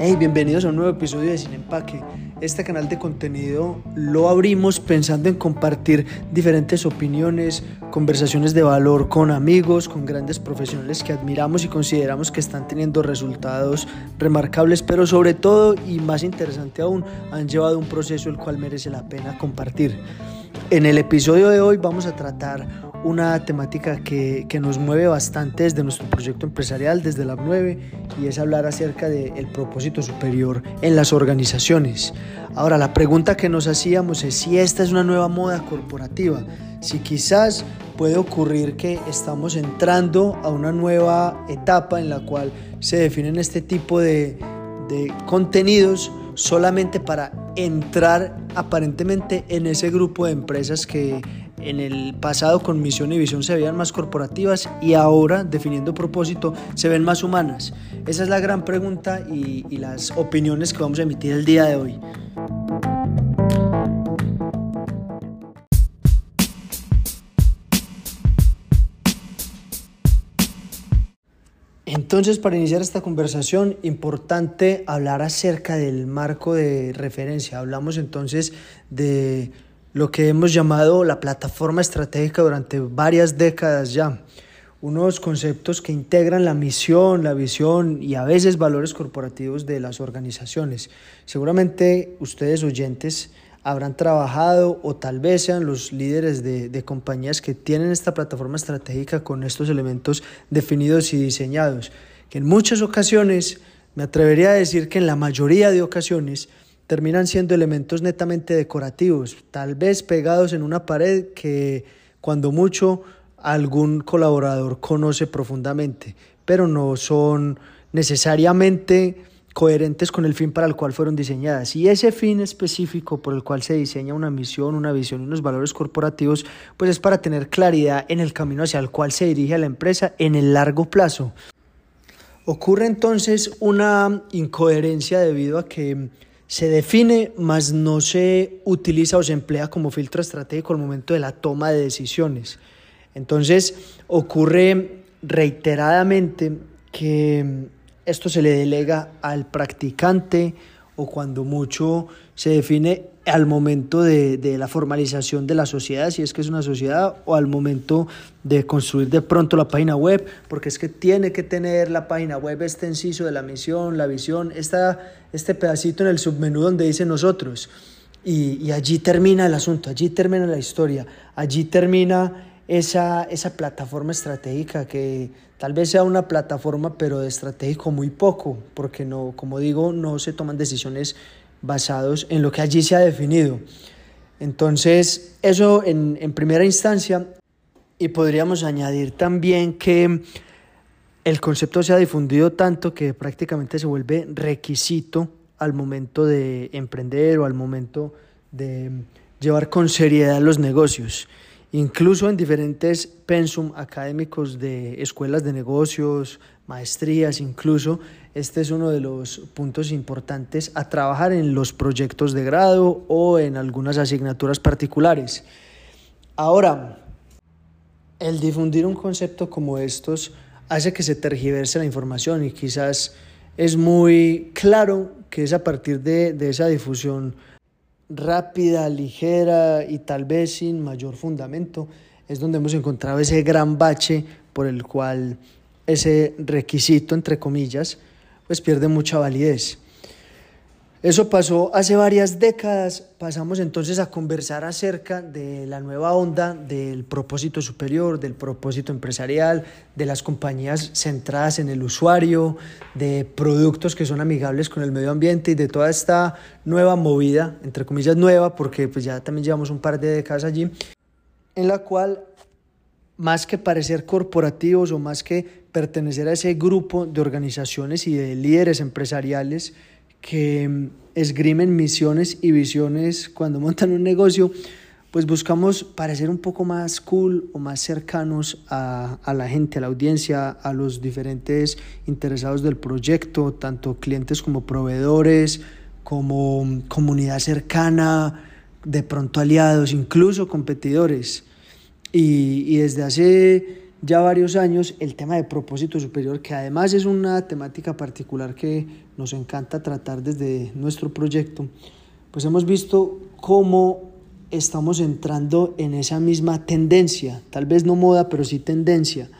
Hey, bienvenidos a un nuevo episodio de Sin Empaque. Este canal de contenido lo abrimos pensando en compartir diferentes opiniones, conversaciones de valor con amigos, con grandes profesionales que admiramos y consideramos que están teniendo resultados remarcables, pero sobre todo y más interesante aún, han llevado un proceso el cual merece la pena compartir. En el episodio de hoy vamos a tratar una temática que, que, nos mueve bastante desde nuestro proyecto empresarial, desde la 9, y es hablar acerca del propósito superior en las organizaciones. Ahora, la pregunta que nos hacíamos es si esta es una nueva moda corporativa, si quizás puede ocurrir que estamos entrando a una nueva etapa en la cual se definen este tipo de, de contenidos solamente para entrar aparentemente en ese grupo de empresas que en el pasado con misión y visión se veían más corporativas y ahora, definiendo propósito, se ven más humanas. Esa es la gran pregunta y, las opiniones que vamos a emitir el día de hoy. Entonces, para iniciar esta conversación, importante hablar acerca del marco de referencia. Hablamos entonces de lo que hemos llamado la plataforma estratégica durante varias décadas ya. Unos conceptos que integran la misión, la visión y a veces valores corporativos de las organizaciones. Seguramente ustedes oyentes habrán trabajado o tal vez sean los líderes de, compañías que tienen esta plataforma estratégica con estos elementos definidos y diseñados, que en muchas ocasiones, me atrevería a decir que en la mayoría de ocasiones, terminan siendo elementos netamente decorativos, tal vez pegados en una pared que cuando mucho algún colaborador conoce profundamente, pero no son necesariamente coherentes con el fin para el cual fueron diseñadas. Y ese fin específico por el cual se diseña una misión, una visión y unos valores corporativos, pues es para tener claridad en el camino hacia el cual se dirige la empresa en el largo plazo. Ocurre entonces una incoherencia debido a que se define, mas no se utiliza o se emplea como filtro estratégico al momento de la toma de decisiones. Entonces ocurre reiteradamente que esto se le delega al practicante o cuando mucho se define al momento de, de, la formalización de la sociedad, si es que es una sociedad, o al momento de construir de pronto la página web, porque es que tiene que tener la página web este inciso de la misión, la visión, esta, este pedacito en el submenú donde dice nosotros. Y, y allí termina el asunto, allí termina la historia, allí termina esa, esa plataforma estratégica que tal vez sea una plataforma, pero de estratégico muy poco, porque no, como digo, no se toman decisiones basados en lo que allí se ha definido. Entonces, eso en, en primera instancia, y podríamos añadir también que el concepto se ha difundido tanto que prácticamente se vuelve requisito al momento de emprender o al momento de llevar con seriedad los negocios incluso en diferentes pensum académicos de escuelas de negocios, maestrías, incluso este es uno de los puntos importantes a trabajar en los proyectos de grado o en algunas asignaturas particulares. Ahora, el difundir un concepto como estos hace que se tergiverse la información y quizás es muy claro que es a partir de, de esa difusión rápida, ligera y tal vez sin mayor fundamento, es donde hemos encontrado ese gran bache por el cual ese requisito, entre comillas, pues pierde mucha validez. Eso pasó hace varias décadas, pasamos entonces a conversar acerca de la nueva onda del propósito superior, del propósito empresarial, de las compañías centradas en el usuario, de productos que son amigables con el medio ambiente y de toda esta nueva movida, entre comillas nueva, porque pues ya también llevamos un par de décadas allí, en la cual más que parecer corporativos o más que pertenecer a ese grupo de organizaciones y de líderes empresariales, que mm, esgrimen misiones y visiones cuando montan un negocio, pues buscamos parecer un poco más cool o más cercanos a, a, la gente, a la audiencia, a los diferentes interesados del proyecto, tanto clientes como proveedores, como mm, comunidad cercana, de pronto aliados, incluso competidores. Y, y desde hace ya varios años el tema de propósito superior, que además es una temática particular que nos encanta tratar desde nuestro proyecto, pues hemos visto cómo estamos entrando en esa misma tendencia, tal vez no moda, pero sí tendencia,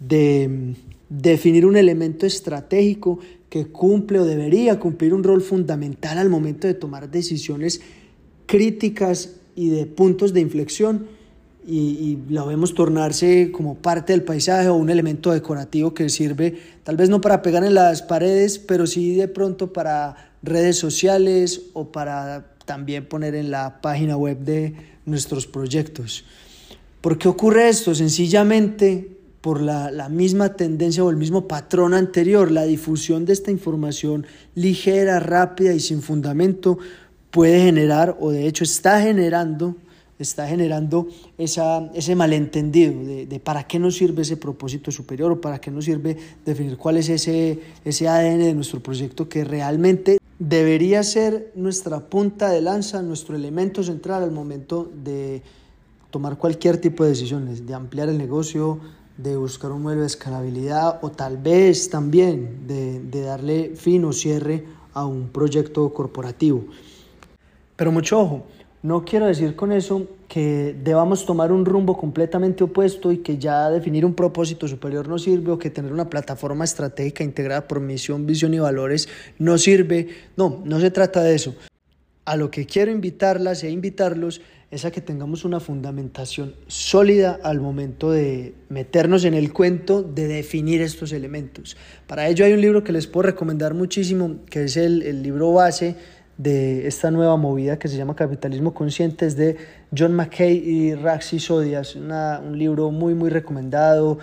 de mm, definir un elemento estratégico que cumple o debería cumplir un rol fundamental al momento de tomar decisiones críticas y de puntos de inflexión y, y, lo vemos tornarse como parte del paisaje o un elemento decorativo que sirve tal vez no para pegar en las paredes, pero sí de pronto para redes sociales o para también poner en la página web de nuestros proyectos. ¿Por qué ocurre esto? Sencillamente por la, la, misma tendencia o el mismo patrón anterior, la difusión de esta información ligera, rápida y sin fundamento puede generar, o de hecho está generando, está generando esa, ese malentendido de, de, para qué nos sirve ese propósito superior o para qué nos sirve definir cuál es ese, ese ADN de nuestro proyecto que realmente debería ser nuestra punta de lanza, nuestro elemento central al momento de tomar cualquier tipo de decisiones, de ampliar el negocio, de buscar un modelo de escalabilidad o tal vez también de, de darle fin o cierre a un proyecto corporativo. Pero mucho ojo, no quiero decir con eso que debamos tomar un rumbo completamente opuesto y que ya definir un propósito superior no sirve o que tener una plataforma estratégica integrada por misión, visión y valores no sirve. No, no se trata de eso. A lo que quiero invitarlas e invitarlos es a que tengamos una fundamentación sólida al momento de meternos en el cuento de definir estos elementos. Para ello hay un libro que les puedo recomendar muchísimo, que es el, el libro base de esta nueva movida que se llama Capitalismo Consciente, es de John McKay y Raxi Sodia, es un libro muy muy recomendado,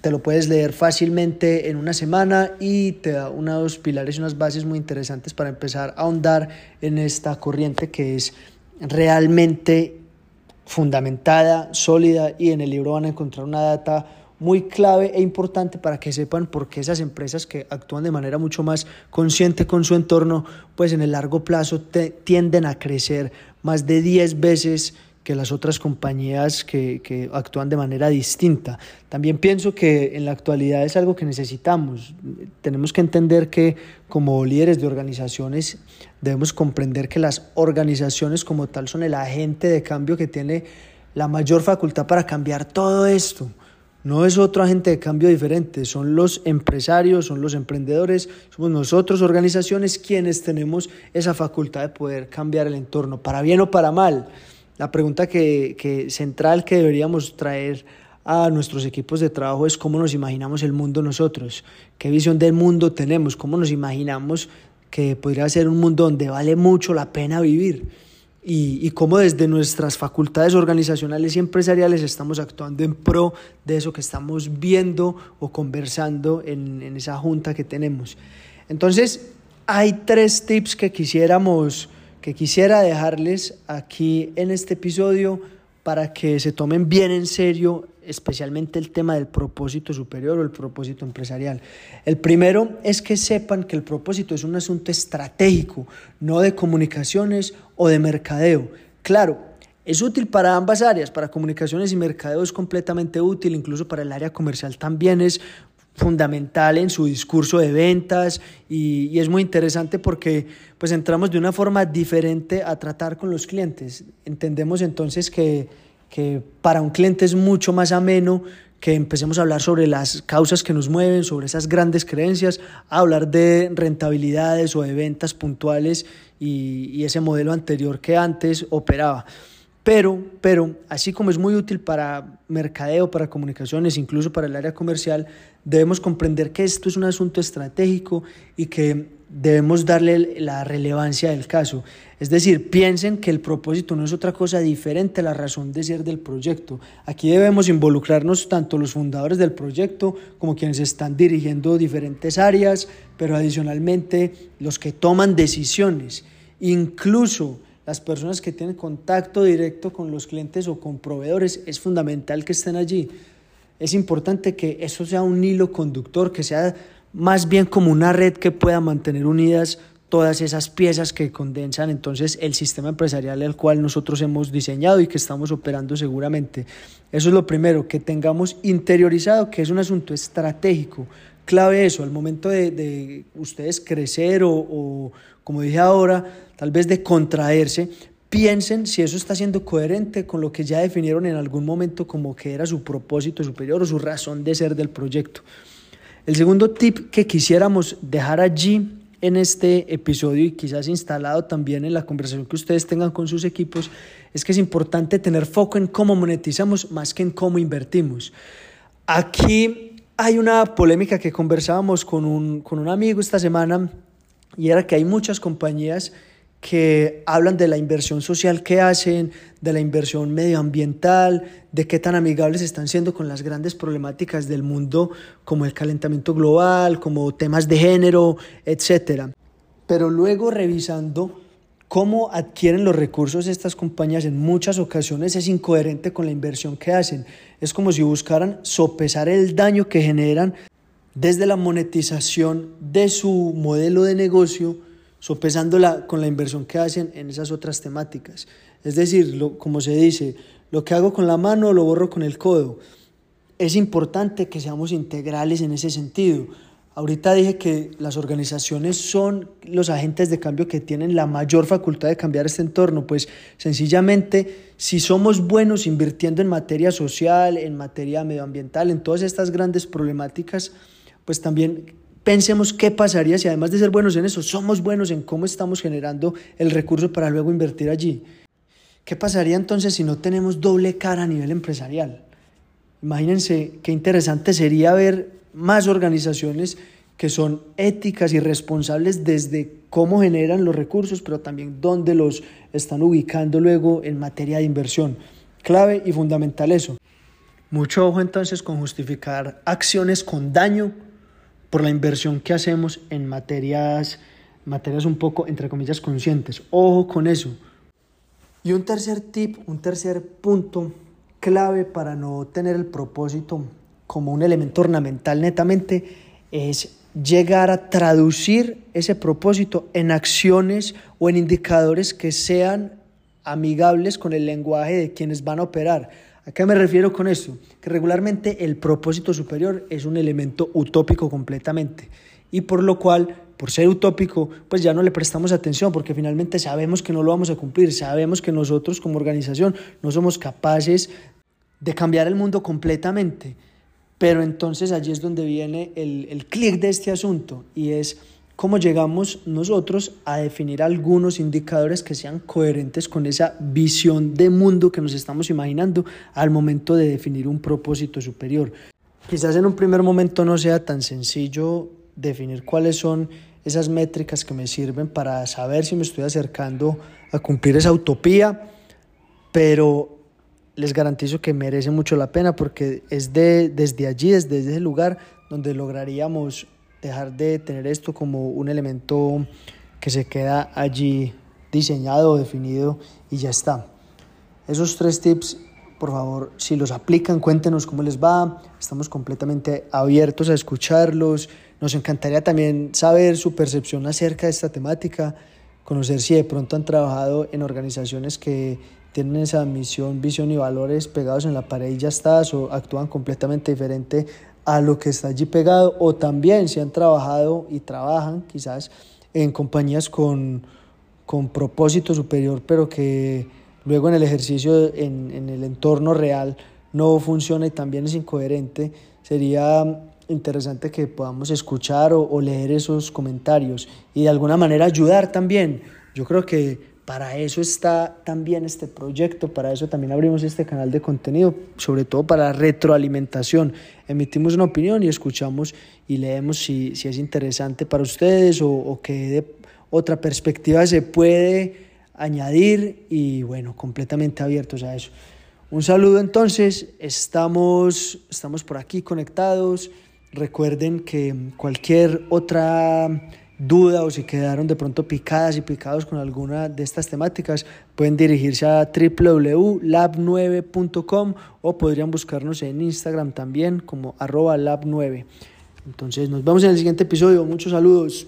te lo puedes leer fácilmente en una semana y te da unos pilares y unas bases muy interesantes para empezar a ahondar en esta corriente que es realmente fundamentada, sólida y en el libro van a encontrar una data muy clave e importante para que sepan por qué esas empresas que actúan de manera mucho más consciente con su entorno, pues en el largo plazo tienden a crecer más de 10 veces que las otras compañías que, que, actúan de manera distinta. También pienso que en la actualidad es algo que necesitamos. Tenemos que entender que como líderes de organizaciones debemos comprender que las organizaciones como tal son el agente de cambio que tiene la mayor facultad para cambiar todo esto. No es otro agente de cambio diferente, son los empresarios, son los emprendedores, somos nosotros, organizaciones, quienes tenemos esa facultad de poder cambiar el entorno, para bien o para mal. La pregunta que, que central que deberíamos traer a nuestros equipos de trabajo es cómo nos imaginamos el mundo nosotros, qué visión del mundo tenemos, cómo nos imaginamos que podría ser un mundo donde vale mucho la pena vivir y, cómo desde nuestras facultades organizacionales y empresariales estamos actuando en pro de eso que estamos viendo o conversando en, en esa junta que tenemos. Entonces, hay tres tips que quisiéramos que quisiera dejarles aquí en este episodio para que se tomen bien en serio especialmente el tema del propósito superior o el propósito empresarial. El primero es que sepan que el propósito es un asunto estratégico, no de comunicaciones o de mercadeo. Claro, es útil para ambas áreas, para comunicaciones y mercadeo es completamente útil, incluso para el área comercial también es fundamental en su discurso de ventas y, es muy interesante porque pues entramos de una forma diferente a tratar con los clientes. Entendemos entonces que que para un cliente es mucho más ameno que empecemos a hablar sobre las causas que nos mueven, sobre esas grandes creencias, a hablar de rentabilidades o de ventas puntuales y ese modelo anterior que antes operaba. Pero, pero, así como es muy útil para mercadeo, para comunicaciones, incluso para el área comercial, debemos comprender que esto es un asunto estratégico y que debemos darle la relevancia del caso. Es decir, piensen que el propósito no es otra cosa diferente a la razón de ser del proyecto. Aquí debemos involucrarnos tanto los fundadores del proyecto como quienes están dirigiendo diferentes áreas, pero adicionalmente los que toman decisiones, incluso las personas que tienen contacto directo con los clientes o con proveedores, es fundamental que estén allí. Es importante que eso sea un hilo conductor, que sea más bien como una red que pueda mantener unidas todas esas piezas que condensan entonces el sistema empresarial al cual nosotros hemos diseñado y que estamos operando seguramente. Eso es lo primero, que tengamos interiorizado que es un asunto estratégico, clave eso, al momento de, ustedes crecer o, o, como dije ahora, tal vez de contraerse, piensen si eso está siendo coherente con lo que ya definieron en algún momento como que era su propósito superior o su razón de ser del proyecto. El segundo tip que quisiéramos dejar allí en este episodio y quizás instalado también en la conversación que ustedes tengan con sus equipos es que es importante tener foco en cómo monetizamos más que en cómo invertimos. Aquí hay una polémica que conversábamos con un, con un amigo esta semana y era que hay muchas compañías que hablan de la inversión social que hacen, de la inversión medioambiental, de qué tan amigables están siendo con las grandes problemáticas del mundo como el calentamiento global, como temas de género, etc. Pero luego revisando cómo adquieren los recursos estas compañías en muchas ocasiones es incoherente con la inversión que hacen. Es como si buscaran sopesar el daño que generan desde la monetización de su modelo de negocio sopesándola con la inversión que hacen en esas otras temáticas. Es decir, como se dice, lo que hago con la mano lo borro con el codo. Es importante que seamos integrales en ese sentido. Ahorita dije que las organizaciones son los agentes de cambio que tienen la mayor facultad de cambiar este entorno, pues sencillamente si somos buenos invirtiendo en materia social, en materia medioambiental, en todas estas grandes problemáticas, pues también pensemos qué pasaría si además de ser buenos en eso, somos buenos en cómo estamos generando el recurso para luego invertir allí. ¿Qué pasaría entonces si no tenemos doble cara a nivel empresarial? Imagínense qué interesante sería ver más organizaciones que son éticas y responsables desde cómo generan los recursos, pero también dónde los están ubicando luego en materia de inversión. Clave y fundamental eso. Mucho ojo entonces con justificar acciones con daño por la inversión que hacemos en materias, materias un poco, entre comillas, conscientes. Ojo con eso. Y un tercer tip, un tercer punto clave para no tener el propósito como un elemento ornamental netamente es llegar a traducir ese propósito en acciones o en indicadores que sean amigables con el lenguaje de quienes van a operar. ¿A qué me refiero con esto? Que regularmente el propósito superior es un elemento utópico completamente y por lo cual, por ser utópico, pues ya no le prestamos atención porque finalmente sabemos que no lo vamos a cumplir, sabemos que nosotros como organización no somos capaces de cambiar el mundo completamente. Pero entonces allí es donde viene el, el clic de este asunto y es cómo llegamos nosotros a definir algunos indicadores que sean coherentes con esa visión de mundo que nos estamos imaginando al momento de definir un propósito superior. Quizás en un primer momento no sea tan sencillo definir cuáles son esas métricas que me sirven para saber si me estoy acercando a cumplir esa utopía, pero les garantizo que merece mucho la pena porque es de, desde allí, desde ese lugar, donde lograríamos dejar de tener esto como un elemento que se queda allí diseñado, definido y ya está. Esos tres tips, por favor, si los aplican, cuéntenos cómo les va. Estamos completamente abiertos a escucharlos. Nos encantaría también saber su percepción acerca de esta temática, conocer si de pronto han trabajado en organizaciones que tienen esa misión, visión y valores pegados en la pared y ya está, o actúan completamente diferente a lo que está allí pegado o también si han trabajado y trabajan quizás en compañías con, con propósito superior pero que luego en el ejercicio en, en el entorno real no funciona y también es incoherente sería interesante que podamos escuchar o, o leer esos comentarios y de alguna manera ayudar también. Yo creo que para eso está también este proyecto, para eso también abrimos este canal de contenido, sobre todo para retroalimentación. Emitimos una opinión y escuchamos y leemos si, si es interesante para ustedes o, o que de otra perspectiva se puede añadir y bueno, completamente abiertos a eso. Un saludo entonces, estamos, estamos por aquí conectados. Recuerden que cualquier otra duda o si quedaron de pronto picadas y picados con alguna de estas temáticas, pueden dirigirse a www.lab9.com o podrían buscarnos en Instagram también como arroba lab9. Entonces nos vemos en el siguiente episodio. Muchos saludos.